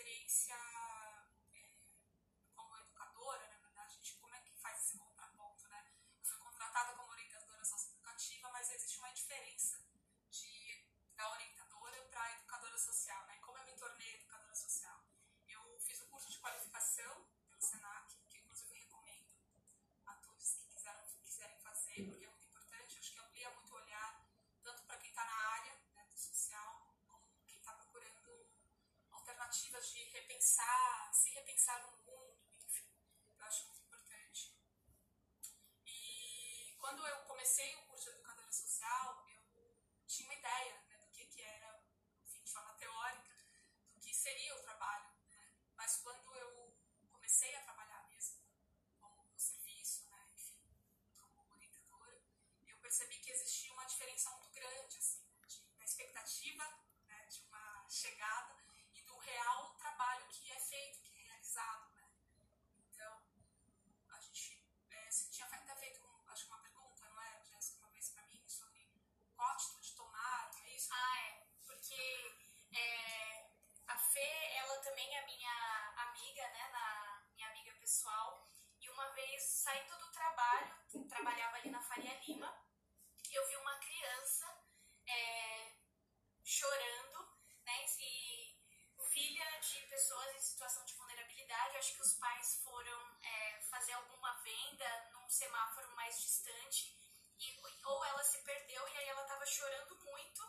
experiência repensar, se repensar no mundo, enfim, eu acho muito importante. E quando eu comecei o curso de Educadora Social, eu tinha uma ideia né, do que, que era, enfim, de forma teórica, do que seria o também minha amiga, né, na, minha amiga pessoal. E uma vez, saindo do trabalho, trabalhava ali na Faria Lima, eu vi uma criança é, chorando, né, e filha de pessoas em situação de vulnerabilidade. Acho que os pais foram é, fazer alguma venda num semáforo mais distante, e, ou ela se perdeu e aí ela estava chorando muito.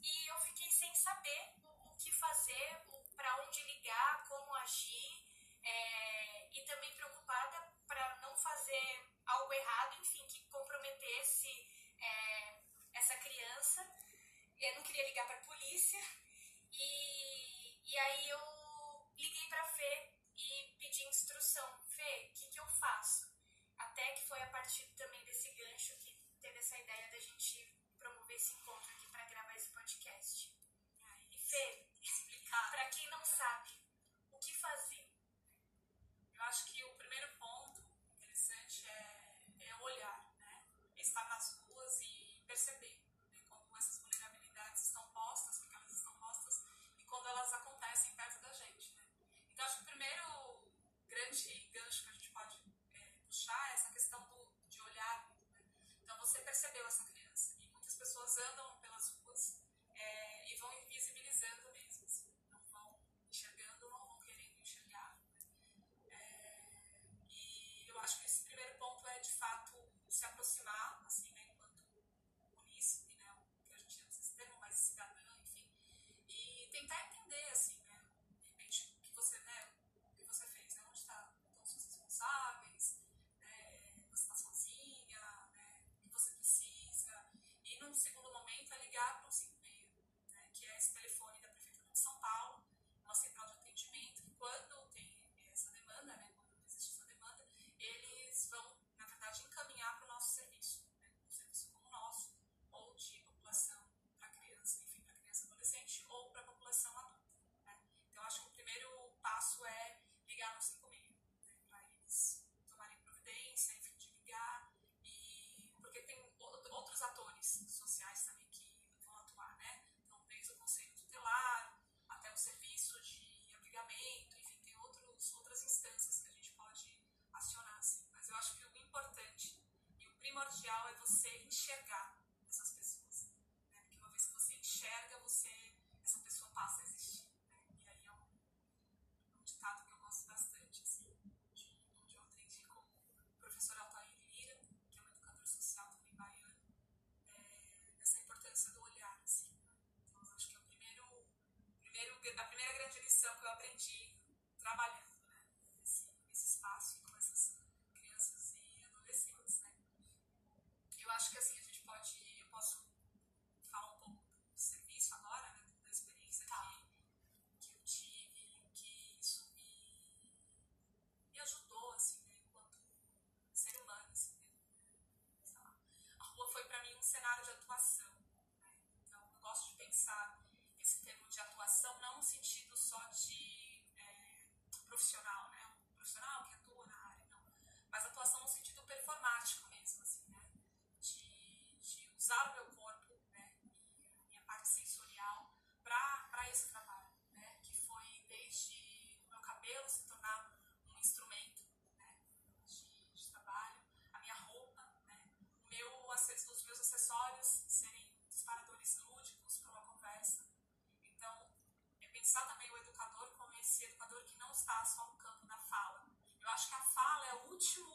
E eu fiquei sem saber o, o que fazer, para onde ligar, como agir é, e também preocupada para não fazer algo errado, enfim, que comprometesse é, essa criança. Eu não queria ligar para a polícia e, e aí eu liguei para Fê e pedi instrução. Fê, o que, que eu faço? de atuação. Né? Então, eu gosto de pensar esse termo de atuação não no sentido só de é, profissional, espaço ao campo da fala. Eu acho que a fala é o último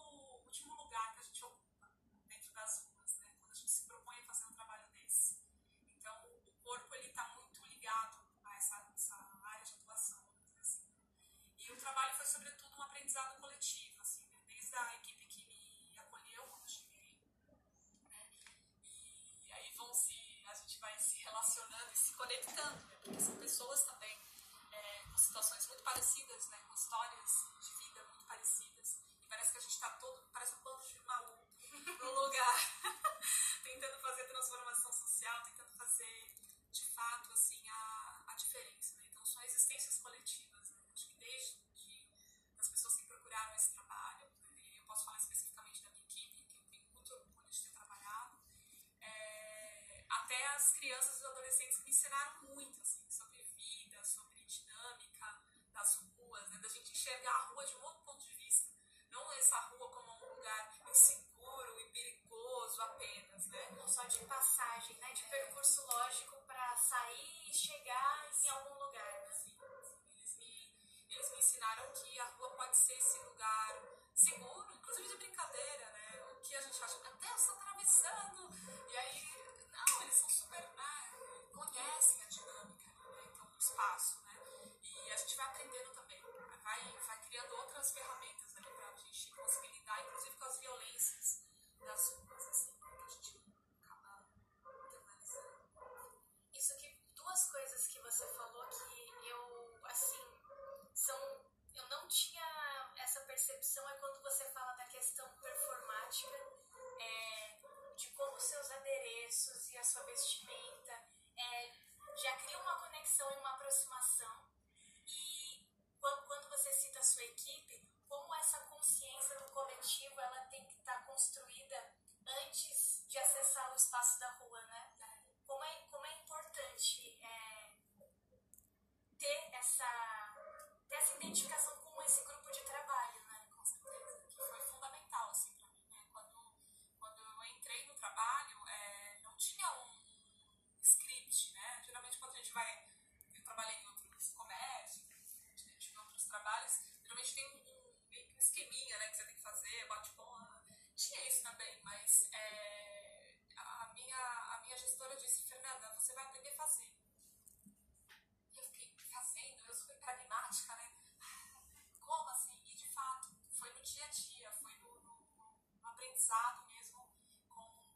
conexão e uma aproximação. E quando, você cita a sua equipe, como essa consciência do coletivo ela tem que estar construída antes de acessar o espaço da rua, né? Como é, como é importante é, ter essa pesado mesmo com,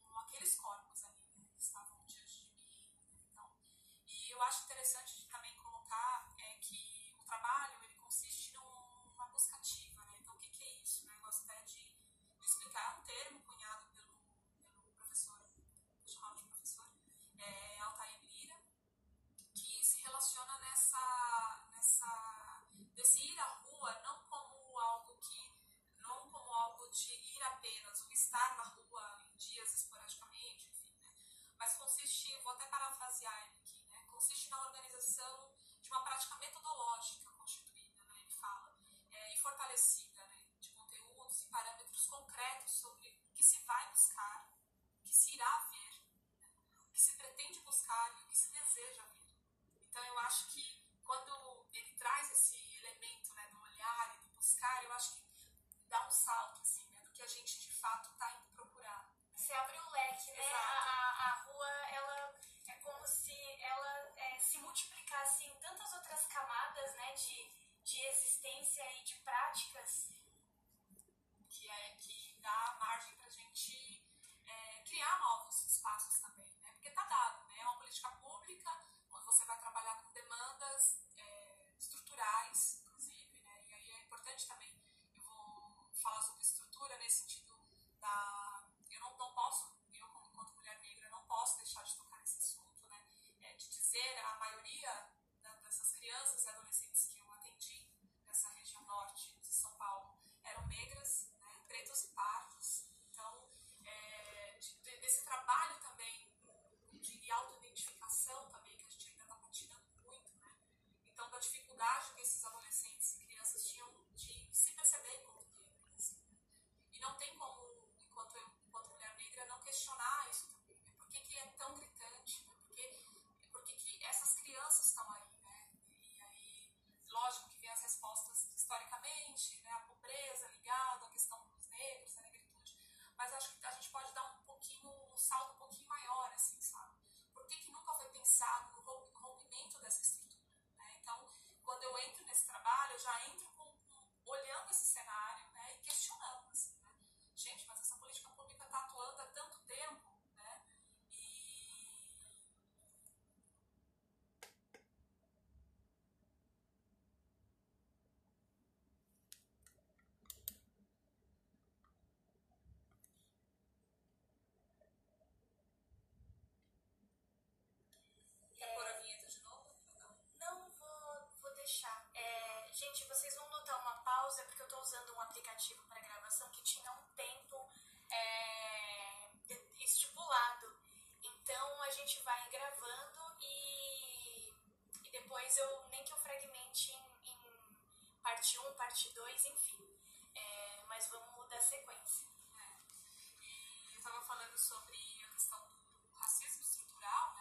com aqueles corpos ali né, que estavam diante de mim. Né, então, e eu acho interessante também Gente, vocês vão notar uma pausa porque eu estou usando um aplicativo para gravação que tinha um tempo é, estipulado. Então a gente vai gravando e, e depois eu nem que eu fragmente em, em parte 1, parte 2, enfim. É, mas vamos mudar a sequência. É. E eu estava falando sobre a questão do racismo estrutural, né?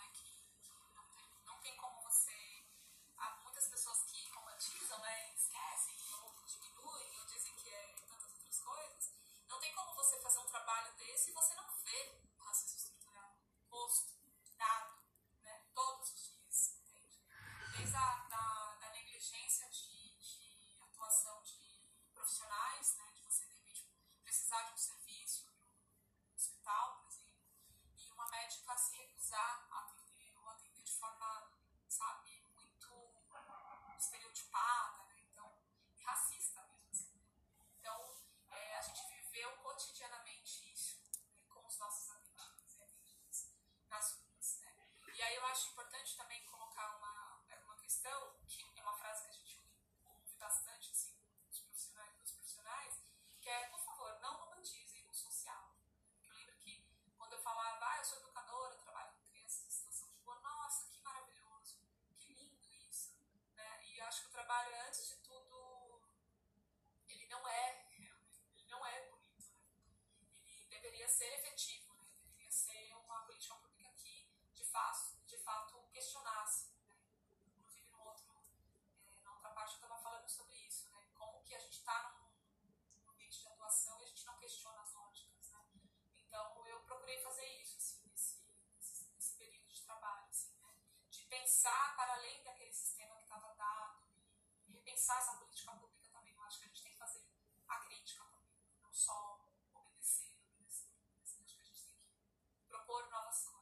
Repensar essa política pública também. Eu acho que a gente tem que fazer a crítica também, não só obedecer, obedecer, obedecer. Acho que a gente tem que propor novas coisas.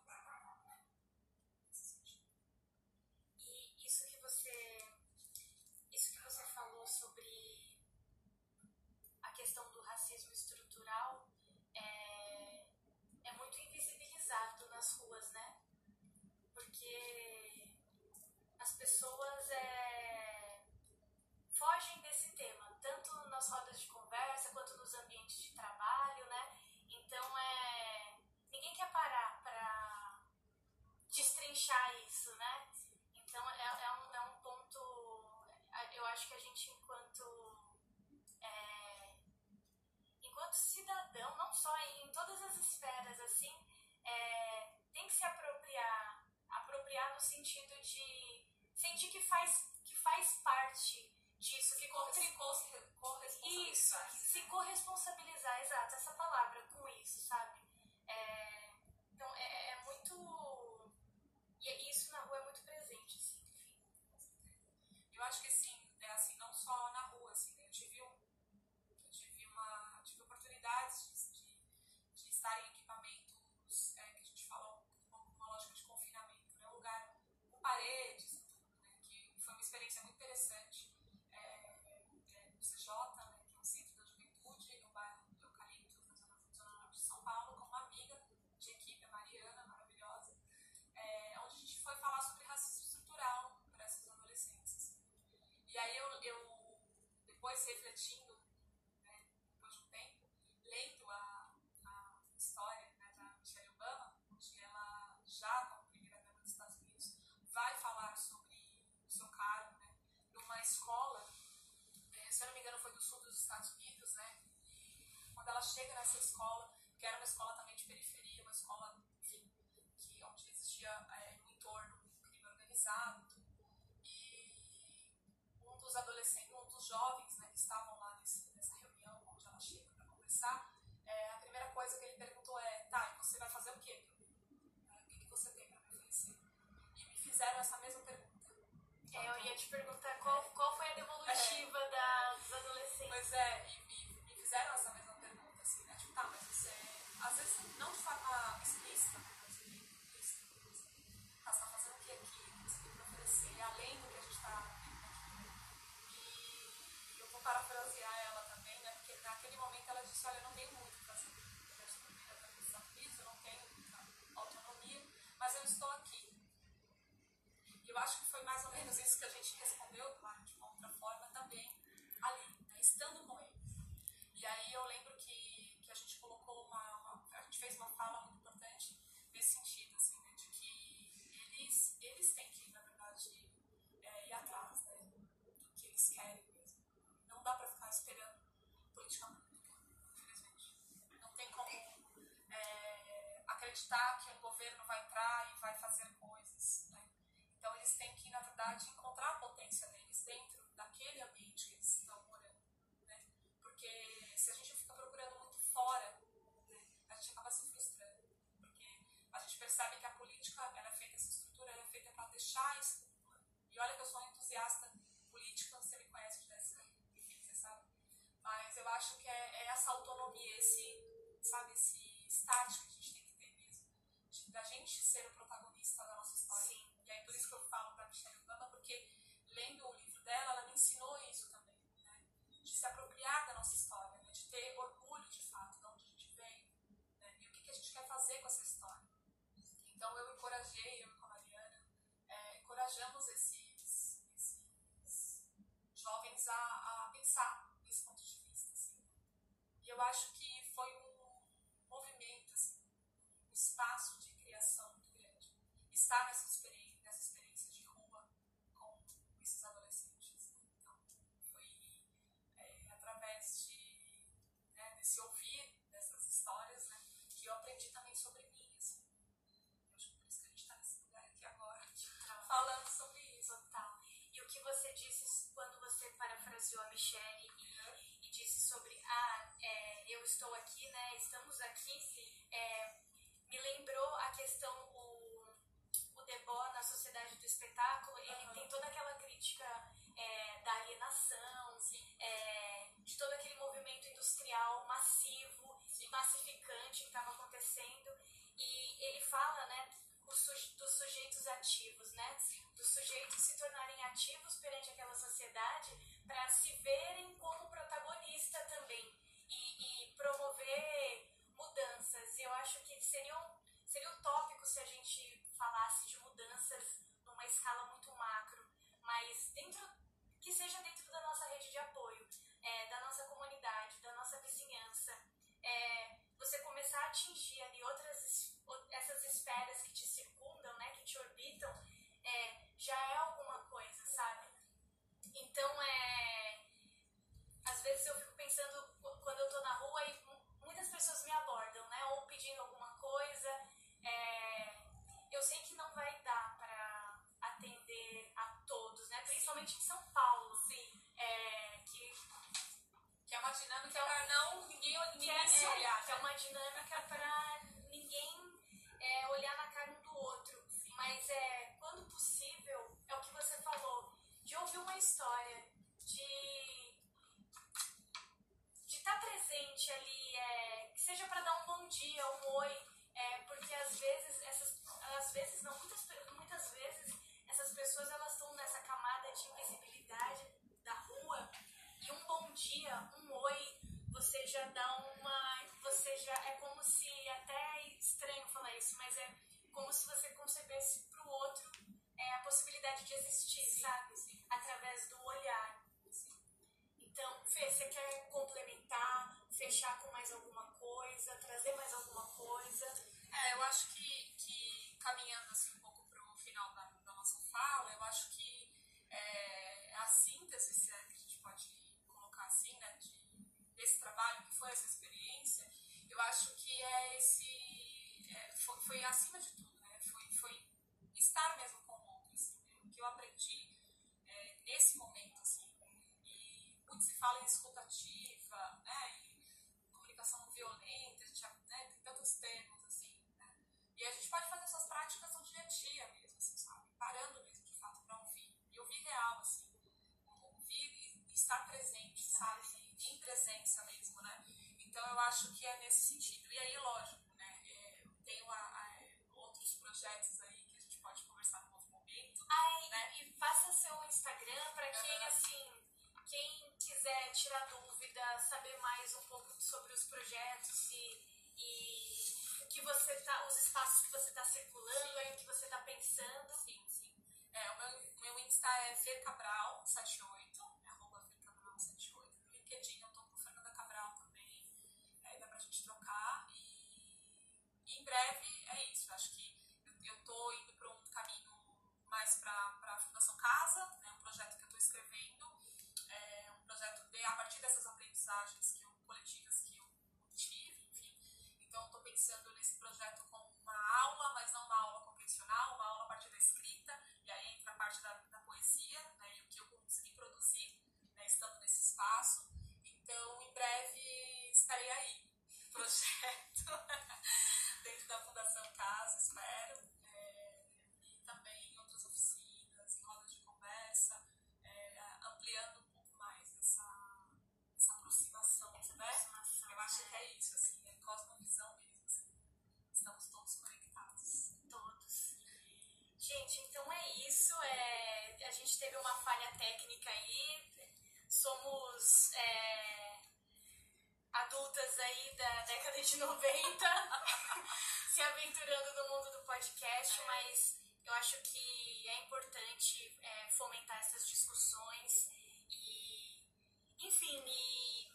E isso que você isso que você falou sobre a questão do racismo estrutural é, é muito invisibilizado nas ruas, né? Porque as pessoas é, nas rodas de conversa quanto nos ambientes de trabalho, né? Então é ninguém quer parar para destrinchar isso, né? Então é, é, um, é um ponto. Eu acho que a gente, enquanto. é, enquanto cidadão, não só em todas as esferas, assim, é, tem que se apropriar. Apropriar no sentido de sentir que faz, que faz parte disso, que contribui. Refletindo, né, depois de um tempo, lendo a, a história né, da Michelle Obama, onde ela, já como primeira dama dos Estados Unidos, vai falar sobre o seu cargo né, numa escola, eh, se eu não me engano foi do sul dos Estados Unidos, né? E quando ela chega nessa escola, que era uma escola também de periferia, uma escola, enfim, que, onde existia eh, no entorno um crime organizado, e um dos adolescentes, um dos jovens né, que estavam lá nesse, nessa reunião onde ela chega para conversar, é, a primeira coisa que ele perguntou é: tá, e você vai fazer o quê? Né, O que, que você tem para me oferecer? E me fizeram essa mesma pergunta. É, eu ia te perguntar qual, qual foi a devolutiva da, dos adolescentes. Pois é, e me, me fizeram essa eu acho que foi mais ou menos isso que a gente respondeu, claro, de uma outra forma também, ali, né, estando com eles. E aí eu lembro que, que a gente colocou uma, uma- A gente fez uma fala muito importante nesse sentido, assim, né, de que eles, eles têm que, na verdade, é, ir atrás né, do que eles querem mesmo. Não dá pra ficar esperando política pública, infelizmente. Não tem como é, acreditar que um governo vai entrar e vai fazer coisas. Né? Então eles têm que, na verdade, encontrar a potência deles dentro daquele ambiente que eles estão morando. Né? Porque se a gente fica procurando muito fora, né, a gente acaba se frustrando. Porque a gente percebe que a política ela é feita, essa estrutura ela é feita para deixar isso. E olha que eu sou um entusiasta político, você me conhece de 10 anos, enfim, você sabe. Mas eu acho que é, é essa autonomia, esse, sabe, esse start que a gente tem que ter mesmo. Da gente ser o lendo o livro dela, ela me ensinou isso também, né? De se apropriar da nossa história, né? de ter orgulho de fato de onde a gente veio, né? E o que, que a gente quer fazer com essa história. Então eu encorajei, eu com a Mariana, é, encorajamos esses, esses jovens a, a pensar nesse ponto de vista. Assim. E eu acho que foi um movimento, assim, um espaço de criação muito grande. Estar nessa parafraseou a Michelle e, e disse sobre, ah, é, eu estou aqui, né, estamos aqui, é, me lembrou a questão, o, o Debord na Sociedade do Espetáculo, ele Aham. tem toda aquela crítica é, da alienação, é, de todo aquele movimento industrial massivo e massificante que estava acontecendo. E ele fala, né, dos sujeitos ativos, né, dos sujeitos se tornarem ativos perante aquela sociedade para se verem como protagonista também e, e promover mudanças. E eu acho que seria, um, seria utópico se a gente falasse de mudanças numa escala muito macro, mas dentro que seja dentro da nossa rede de apoio, é, da nossa comunidade, da nossa vizinhança, é, você começar a atingir ali outras es- o- essas esferas que te circundam, né, que te orbitam, é, já é alguma coisa, sabe? Então é às vezes eu fico pensando qu- quando eu tô na rua e mu- muitas pessoas me abordam, né? Ou pedindo alguma coisa. é, eu sei que não vai dar pra atender a todos, né? Principalmente em São Paulo, sim. É, que, Que é uma dinâmica para não ninguém, ninguém é, se olhar. que é né? uma dinâmica pra ninguém é, olhar na cara um do outro. Mas é quando possível, é o que você falou, de ouvir uma história, de de estar presente ali, é, que seja para dar um bom dia, um oi, já dá uma, você já é como se até é estranho falar isso, mas é como se você concebesse para o outro é, a possibilidade de existir, sabe? Através do olhar. Então, Fê, você quer complementar, fechar com mais alguma coisa, trazer mais alguma coisa? É, eu acho que, que caminhando foi, acima de tudo, né, foi, foi estar mesmo com o outro, assim, né, o que eu aprendi é, nesse momento, assim, e muito se fala em escutativa, né, e comunicação não violenta, a gente né, tem tantos termos, assim, né, e a gente pode fazer essas práticas no dia a dia mesmo, assim, sabe, parando mesmo, de fato, para ouvir, e ouvir real, assim, ouvir e estar presente, sabe, em presença mesmo, né, então eu acho que é nesse sentido, e aí, lógico, quiser tirar dúvida, saber mais um pouco sobre os projetos e, e o que você tá, os espaços que você está circulando, aí o que você está pensando. Sim, sim. É, o meu, meu Insta é fercabral78, é arroba fercabral78. No LinkedIn eu tô com Fernanda Cabral também, é, dá pra gente trocar. E, e em breve é isso, acho que eu, eu tô indo pra um caminho mais pra, pra Fundação Casa, a partir dessas aprendizagens que eu, coletivas que eu tive, enfim. Então, estou pensando nesse projeto como uma aula, mas não uma aula convencional, uma aula a partir da escrita, e aí entra a parte da, da poesia, né, e o que eu consegui produzir né, estando nesse espaço. Então, em breve, estarei aí. Projeto dentro da Fundação Casa, espero. De 90 se aventurando no mundo do podcast, mas eu acho que é importante é, fomentar essas discussões e, enfim, e,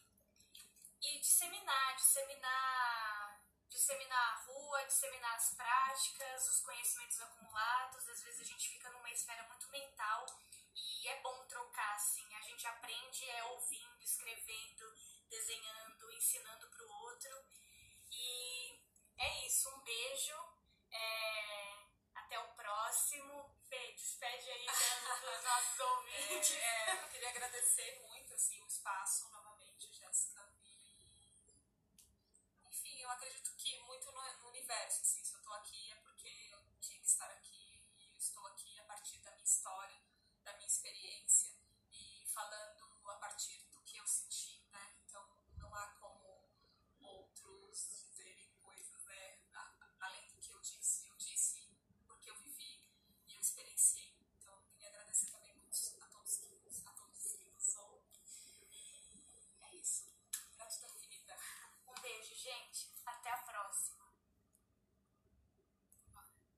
e disseminar, disseminar, disseminar a rua, disseminar as práticas, os conhecimentos acumulados. Às vezes a gente fica numa esfera muito mental e é bom trocar, assim. A gente aprende é ouvindo, escrevendo, desenhando, ensinando para o outro. E é isso, um beijo. É, até o próximo. Fê, despede aí dos nossos ouvintes. É, é, eu queria agradecer muito assim, o espaço novamente, Jéssica. Enfim, eu acredito que muito no, no universo